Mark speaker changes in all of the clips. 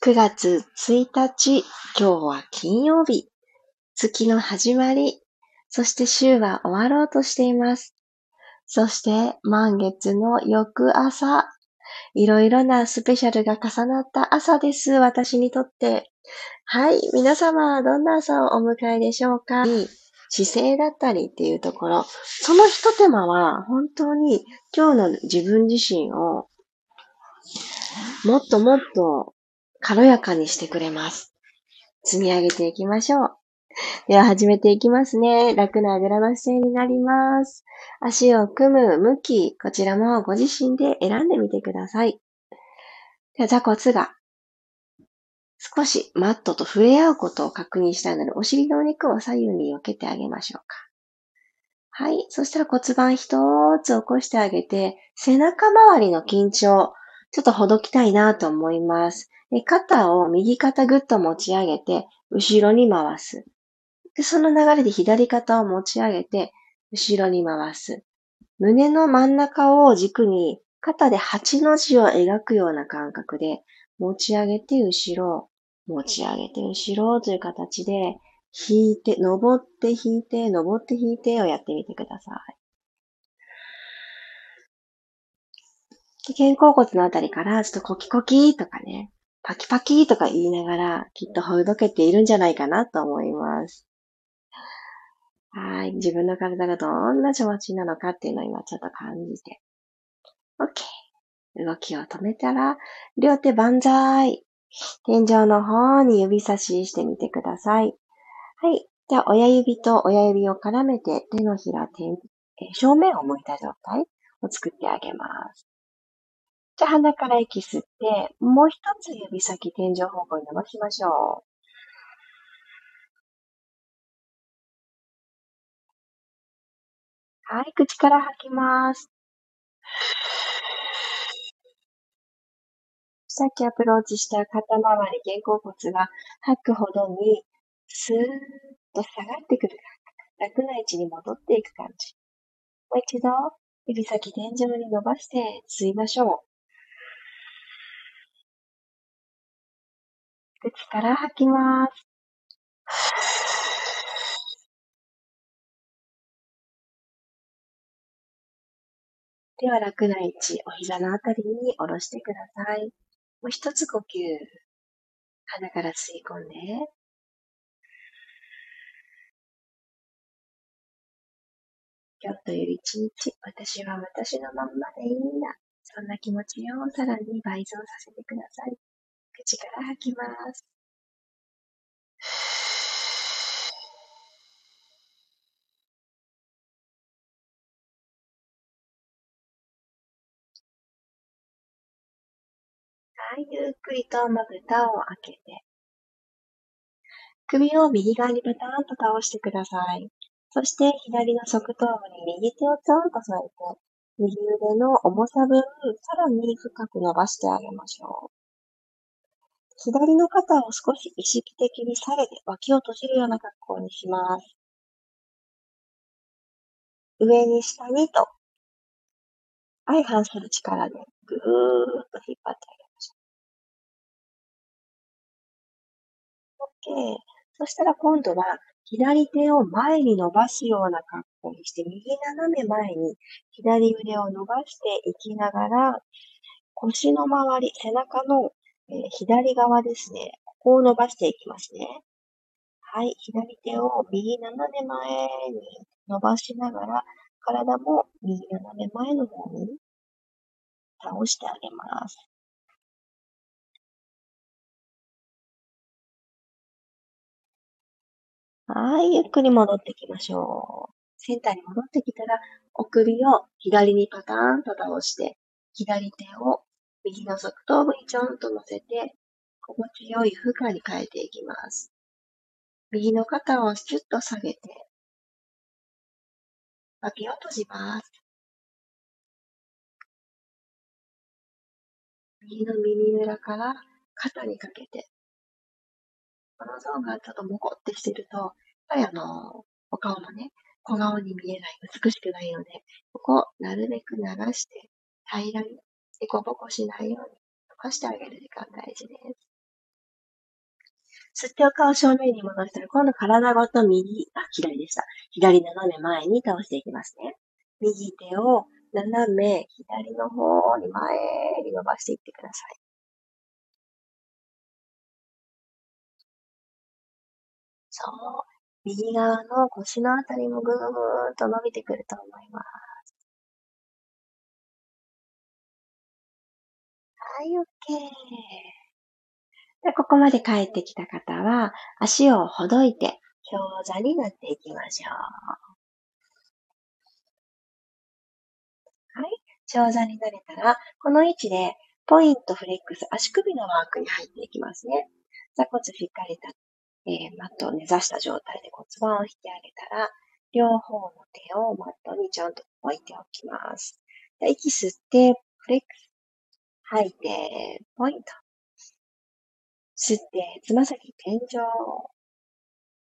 Speaker 1: 9月1日、今日は金曜日。月の始まり。そして週は終わろうとしています。そして満月の翌朝。いろいろなスペシャルが重なった朝です。私にとって。はい。皆様は、どんな朝をお迎えでしょうか？姿勢だったりっていうところ。その一手間は本当に今日の自分自身をもっともっと軽やかにしてくれます。積み上げていきましょう。では始めていきますね。楽なあぐらの姿勢になります。足を組む向き、こちらもご自身で選んでみてください。では座骨が少しマットと触れ合うことを確認したいので、お尻のお肉を左右に避けてあげましょうか。はい。そしたら骨盤一つ起こしてあげて、背中周りの緊張、ちょっとほどきたいなと思います。で肩を右肩ぐっと持ち上げて、後ろに回す。でその流れで左肩を持ち上げて、後ろに回す。胸の真ん中を軸に肩で8の字を描くような感覚で持ち上げて後ろ、持ち上げて後ろという形で引いて、登って引いて、登って引いてをやってみてください。肩甲骨のあたりからちょっとコキコキとかね、パキパキとか言いながらきっとほどけているんじゃないかなと思います。はい。自分の体がどんな気持ちなのかっていうのを今ちょっと感じて。OK。動きを止めたら、両手万歳。天井の方に指差ししてみてください。はい。では、親指と親指を絡めて手のひら、正面を向いた状態を作ってあげます。じゃあ、鼻から息吸って、もう一つ指先天井方向に伸ばしましょう。はい、口から吐きます。さっきアプローチした肩周り、肩甲骨が吐くほどに、スーッと下がってくる感覚。楽な位置に戻っていく感じ。もう一度、指先天井に伸ばして吸いましょう。口から吐きます。では楽な位置、お膝のあたりに下ろしてください。もう一つ呼吸。鼻から吸い込んで。今日という一日、私は私のまんまでいいんだ。そんな気持ちをさらに倍増させてください。口から吐きます。はい、ゆっくりとまぶたを開けて、首を右側にパターンと倒してください。そして左の側頭部に右手をちょんと添えて、右腕の重さ分、さらに深く伸ばしてあげましょう。左の肩を少し意識的に下げて脇を閉じるような格好にします。上に下にと相反する力でぐーっと引っ張ってあげましょう。OK。そしたら今度は左手を前に伸ばすような格好にして、右斜め前に左腕を伸ばしていきながら、腰の周り、背中のえー、左側ですね。ここを伸ばしていきますね。はい。左手を右斜め前に伸ばしながら、体も右斜め前の方に倒してあげます。はい。ゆっくり戻ってきましょう。センターに戻ってきたら、お首を左にパターンと倒して、左手を右の側頭部にちょんと乗せて、心地よい負荷に変えていきます。右の肩をシュッと下げて、脇を閉じます。右の耳裏から肩にかけて、このゾーンがちょっとモコってしてると、やっぱりあの、お顔もね、小顔に見えない、美しくないので、ここ、なるべく流して、平らに、凸凹しないように伸ばしてあげる時間大事です。吸ってお顔正面に戻したら、今度体ごと右、あ、左でした。左斜め前に倒していきますね。右手を斜め左の方に前に伸ばしていってください。そう。右側の腰のあたりもぐーっと伸びてくると思います。い、OK。でここまで帰ってきた方は、足をほどいて、強座になっていきましょう。はい。長座になれたら、この位置で、ポイントフレックス、足首のワークに入っていきますね。座骨しっかり立えー、マットを根ざした状態で骨盤を引き上げたら、両方の手をマットにちゃんと置いておきます。息吸って、フレックス。吐いて、ポイント。吸って、つま先天井。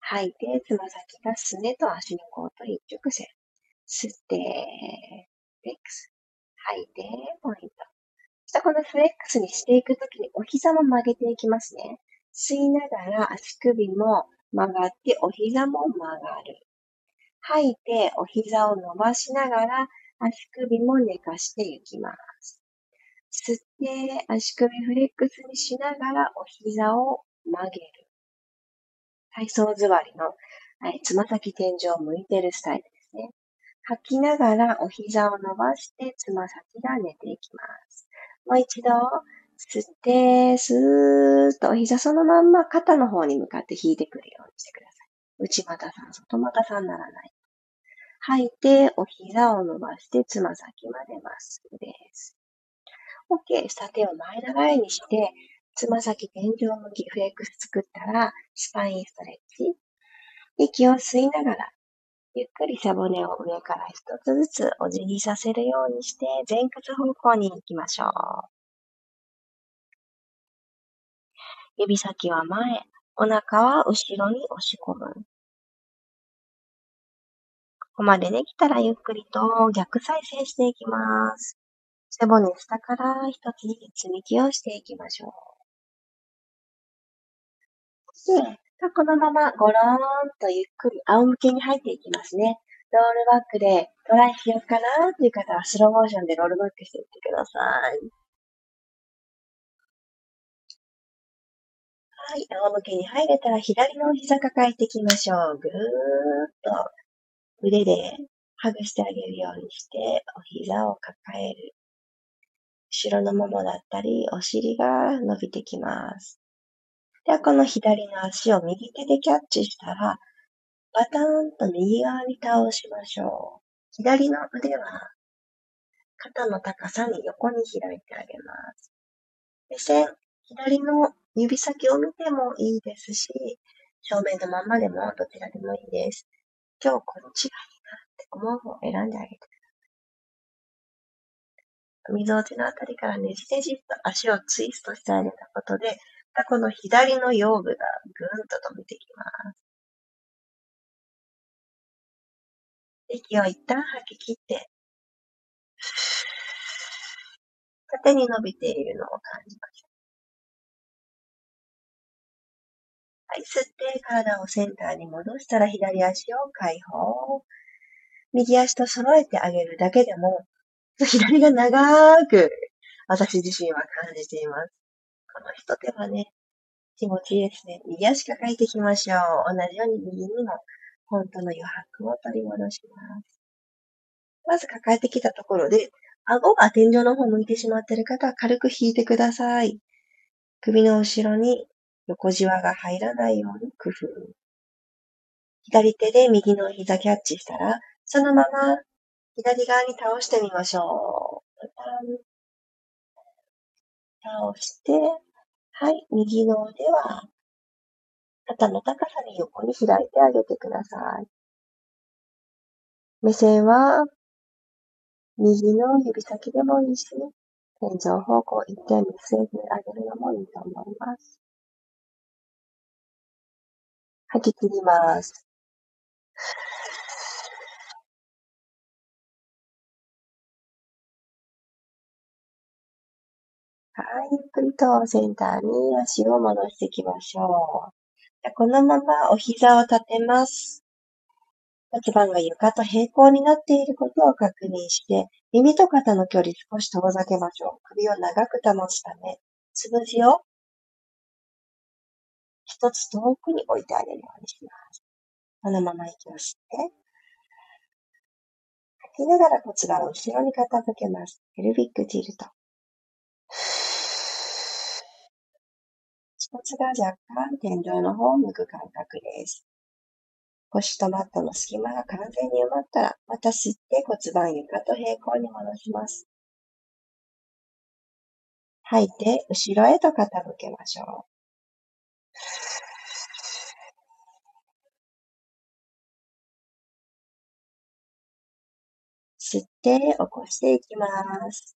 Speaker 1: 吐いて、つま先がすねと足の甲と一直線。吸って、フレックス。吐いて、ポイント。そしたらこのフレックスにしていくときにお膝も曲げていきますね。吸いながら足首も曲がってお膝も曲がる。吐いてお膝を伸ばしながら足首も寝かしていきます。吸って足首フレックスにしながらお膝を曲げる。体操座りの、はいつま先天井を向いてるスタイルですね。吐きながらお膝を伸ばしてつま先が寝ていきます。もう一度吸って、スーッとお膝そのまんま肩の方に向かって引いてくるようにしてください。内股さん、外股さんならない。吐いて、お膝を伸ばして、つま先までまっすぐです。OK。下手を前長いにして、つま先天井向きフレックス作ったら、スパインストレッチ。息を吸いながら、ゆっくり背骨を上から一つずつお辞儀させるようにして、前屈方向に行きましょう。指先は前、お腹は後ろに押し込む。ここまでできたらゆっくりと逆再生していきます。背骨下から一つずつ積み木をしていきましょう。で、このままゴローンとゆっくり仰向けに入っていきますね。ロールバックでトライしようかなという方はスローモーションでロールバックしていってください。はい、仰向けに入れたら左の膝抱えていきましょう。ぐーっと腕でハグしてあげるようにして、お膝を抱える。後ろのももだったり、お尻が伸びてきます。では、この左の足を右手でキャッチしたら、バタンと右側に倒しましょう。左の腕は肩の高さに横に開いてあげます。目線、左の指先を見てもいいですし、正面のままでもどちらでもいいです。今日こっちがいいなって思う方を選んであげてください。溝落ちのあたりからねじねじっと足をツイストしてあげたことで、この左の腰部がぐんと伸びてきます。息を一旦吐き切って、縦に伸びているのを感じましょう。はい、吸って体をセンターに戻したら左足を解放。右足と揃えてあげるだけでも、左が長く私自身は感じています。この一手はね、気持ちいいですね。右足抱えていきましょう。同じように右にも本当の余白を取り戻します。まず抱えてきたところで、顎が天井の方向いてしまっている方は軽く引いてください。首の後ろに横じわが入らないように工夫。左手で右の膝キャッチしたら、そのまま左側に倒してみましょう。倒して、はい、右の腕は肩の高さに横に開いてあげてください。目線は右の指先でもいいし、天井方向一点見据えてあげるのもいいと思います。吐き切ります。はい、ゆっくりとセンターに足を戻していきましょう。このままお膝を立てます。骨盤が床と平行になっていることを確認して、耳と肩の距離少し遠ざけましょう。首を長く保つため、つぶじを一つ遠くに置いてあげるようにします。このまま息を吸って、吐きながら骨盤を後ろに傾けます。ペルビックティルト。骨が若干天井の方を向く感覚です。腰とマットの隙間が完全に埋まったら、また吸って骨盤床と平行に戻します。吐いて、後ろへと傾けましょう。吸って起こしていきます。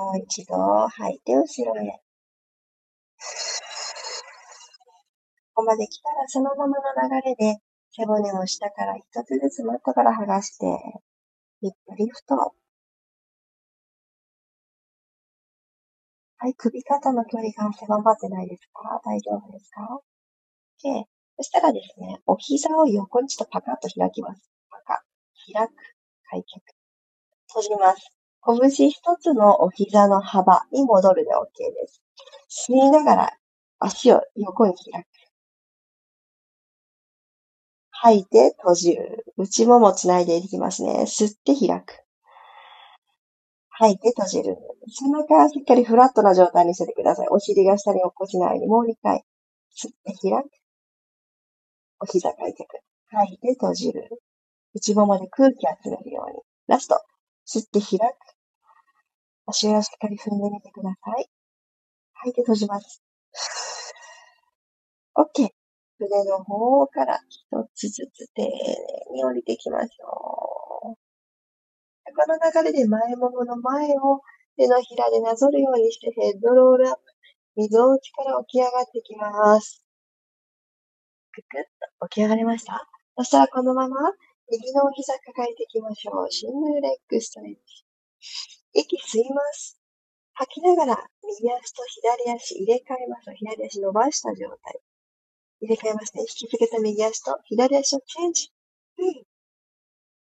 Speaker 1: もう一度吐いて後ろへ。ここまで来たらそのままの流れで背骨を下から一つずつマットから剥がして、リップリフト。はい、首肩の距離が狭まってないですか？大丈夫ですか ?OK。そしたらですね、お膝を横にちょっとパカッと開きます。パカッ。開く。開脚。閉じます。拳一つのお膝の幅に戻るで OK です。吸いながら足を横に開く。吐いて閉じる。内ももつないでいきますね。吸って開く。吐いて閉じる。背中はしっかりフラットな状態にしててください。お尻が下に起こしないようにもう2回。吸って開く。お膝開脚。吐いて閉じる。内ももで空気集めるように。ラスト。吸って開く。足裏しっかり踏んでみてください。吐いて閉じます。OK。筆の方から一つずつ丁寧に降りていきましょう。この流れで前ももの前を手のひらでなぞるようにしてヘッドロールアップ。溝落ちから起き上がってきます。くくっと起き上がりました？そしたらこのまま右のお膝抱えていきましょう。シングルレッグストレッチ。息吸います。吐きながら右足と左足入れ替えます。左足伸ばした状態。入れ替えますね。引きつけた右足と左足をチェンジ。うん。引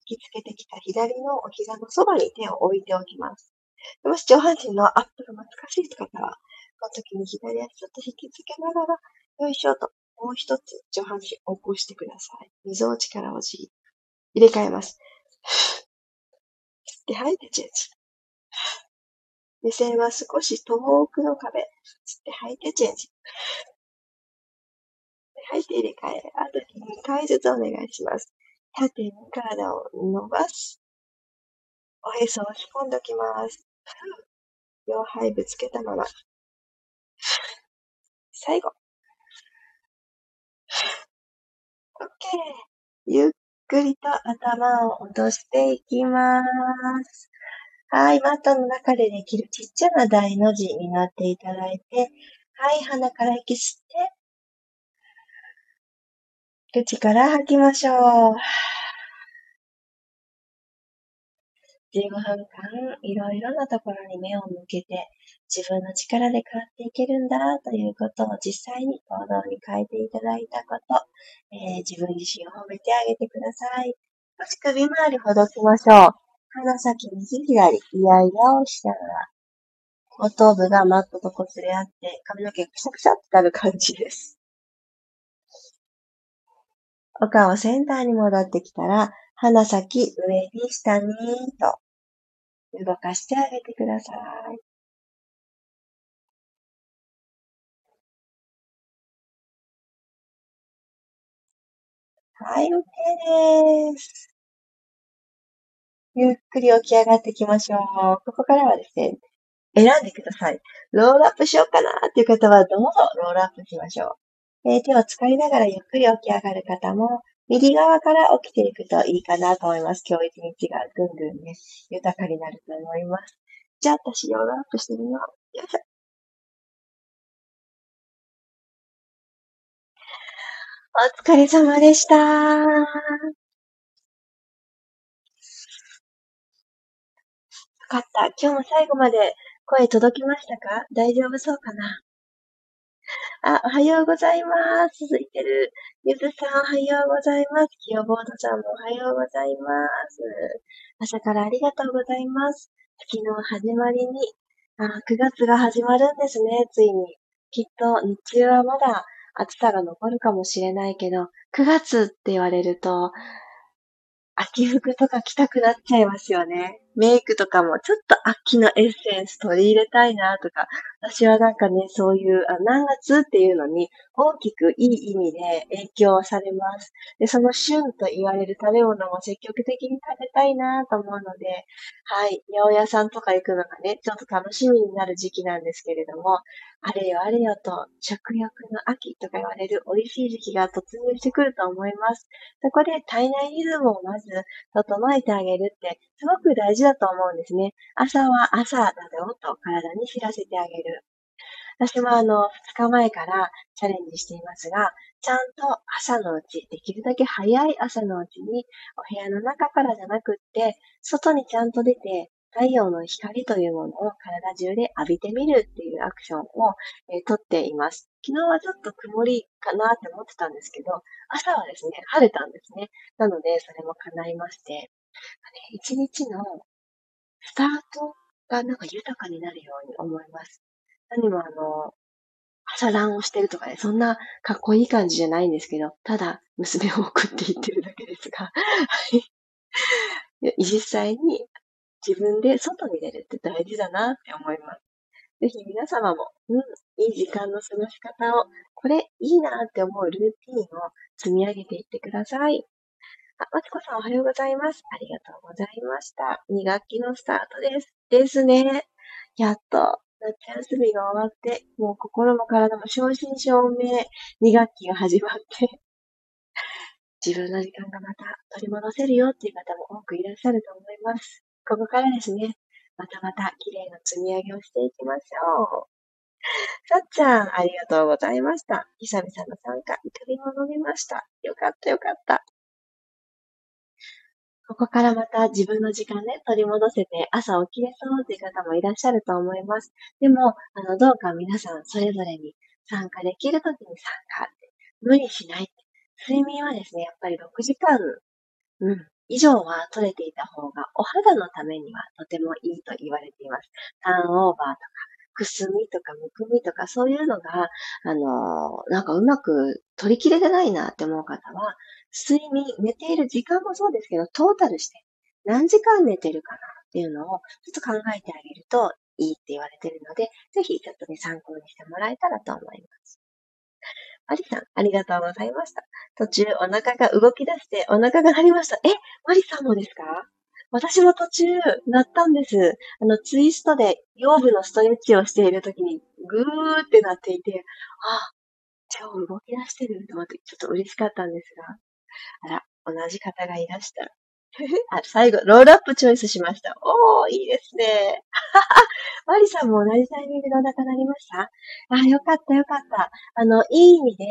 Speaker 1: きつけてきた左のお膝のそばに手を置いておきます。もし上半身のアップが難しい方は、この時に左足ちょっと引きつけながら、よいしょと、もう一つ上半身起こしてください。溝を力をじ入れ替えます。吸って吐いてチェンジ。目線は少し遠くの壁。吸って吐いてチェンジ。吐いて入れ替え。あと2回ずつお願いします。縦に体を伸ばす。おへそを押し込んでおきます。両肺ぶつけたまま。最後。OK。ゆっくりと頭を落としていきます。はい、マットの中でできるちっちゃな大の字になっていただいて、はい、鼻から息吸って、口から吐きましょう。15分間、いろいろなところに目を向けて、自分の力で変わっていけるんだということを実際に行動に変えていただいたこと、えー、自分自身を褒めてあげてください。少し首周りほどきましょう。鼻先右左、イヤイヤをしながら、後頭部がマットと擦れ合って、髪の毛がくしゃくしゃってなる感じです。お顔センターに戻ってきたら、鼻先上に下にと動かしてあげてください。はい、OK です。ゆっくり起き上がっていきましょう。ここからはですね、選んでください。ロールアップしようかなっていう方はどうぞロールアップしましょう。えー、手を使いながらゆっくり起き上がる方も、右側から起きていくといいかなと思います。今日一日がぐんぐんね、豊かになると思います。じゃあ私、ロールアップしてみよう。よいしょ。お疲れ様でした。よかった。今日も最後まで声届きましたか？大丈夫そうかな？あ、おはようございます。続いてる。ゆずさん、おはようございます。キヨボードさんもおはようございます。朝からありがとうございます。月の始まりに、あ、9月が始まるんですね、ついに。きっと日中はまだ暑さが残るかもしれないけど、9月って言われると、秋服とか着たくなっちゃいますよね。メイクとかもちょっと秋のエッセンス取り入れたいなとか、私はなんかね、そういう何月っていうのに大きくいい意味で影響されます。で、その旬と言われる食べ物も積極的に食べたいなと思うので、はい、八百屋さんとか行くのがね、ちょっと楽しみになる時期なんですけれども、あれよあれよと食欲の秋とか言われる美味しい時期が突入してくると思います。そこで体内リズムをまず整えてあげるってすごく大事だと思うんですね。朝は朝だよと体に知らせてあげる。私もあの、2日前からチャレンジしていますが、ちゃんと朝のうち、できるだけ早い朝のうちに、お部屋の中からじゃなくって、外にちゃんと出て、太陽の光というものを体中で浴びてみるっていうアクションを、えー、とっています。昨日はちょっと曇りかなって思ってたんですけど、朝はですね、晴れたんですね。なので、それも叶いまして、一日のスタートがなんか豊かになるように思います。何もあの、朝ランをしてるとかね、そんなかっこいい感じじゃないんですけど、ただ娘を送っていってるだけですが、はい。実際に自分で外に出るって大事だなって思います。ぜひ皆様も、うん、いい時間の過ごし方を、これいいなって思うルーティンを積み上げていってください。あ、まちこさんおはようございます。ありがとうございました。2学期のスタートです。ですね。やっと夏休みが終わって、もう心も体も正真正銘2学期が始まって自分の時間がまた取り戻せるよっていう方も多くいらっしゃると思います。ここからですね、またまた綺麗な積み上げをしていきましょう。さっちゃん、ありがとうございました。久々の参加、いかりも飲みました。よかったよかった。ここからまた自分の時間ね、取り戻せて朝起きれそうっていう方もいらっしゃると思います。でも、あの、どうか皆さんそれぞれに参加できるときに参加って、無理しない。睡眠はですね、やっぱり6時間、うん、以上は取れていた方がお肌のためにはとてもいいと言われています。ターンオーバーとか、くすみとかむくみとかそういうのが、あのなんかうまく取り切れてないなって思う方は、睡眠、寝ている時間もそうですけど、トータルして何時間寝てるかなっていうのをちょっと考えてあげるといいって言われてるので、ぜひちょっとね、参考にしてもらえたらと思います。マリさん、ありがとうございました。途中お腹が動き出してお腹が張りました。え、マリさんもですか？私も途中、鳴ったんです。あの、ツイストで腰部のストレッチをしているときに、ぐーってなっていて、あ、超動き出してると思って、ちょっと嬉しかったんですが。あら、同じ方がいらした。あ、最後、ロールアップチョイスしました。おー、いいですね。マリさんも同じタイミングでお腹鳴りました？あ、よかったよかった。あの、いい意味で、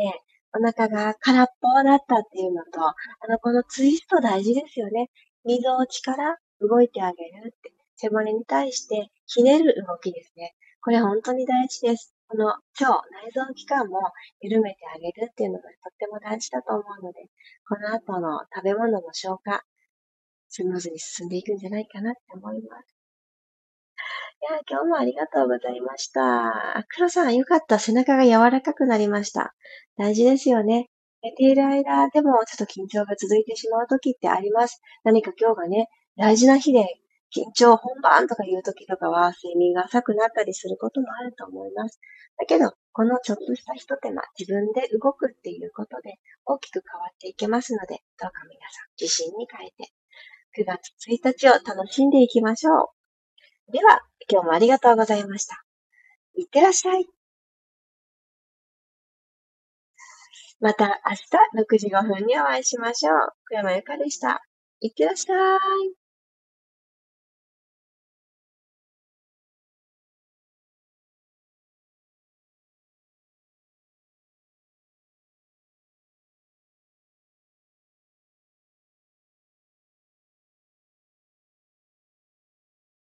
Speaker 1: お腹が空っぽだったっていうのと、あの、このツイスト大事ですよね。溝落ちから動いてあげるって。背骨に対してひねる動きですね。これ本当に大事です。この腸、内臓器官も緩めてあげるっていうのがとっても大事だと思うので、この後の食べ物の消化、スムーズに進んでいくんじゃないかなって思います。いや、今日もありがとうございました。黒さん、よかった。背中が柔らかくなりました。大事ですよね。寝ている間でもちょっと緊張が続いてしまう時ってあります。何か今日がね、大事な日で緊張本番とかいう時とかは睡眠が浅くなったりすることもあると思います。だけど、このちょっとした一手間、自分で動くっていうことで大きく変わっていけますので、どうか皆さん自信に変えて9月1日を楽しんでいきましょう。では、今日もありがとうございました。いってらっしゃい。また明日6時5分にお会いしましょう。小山由かでした。いってらっしゃい。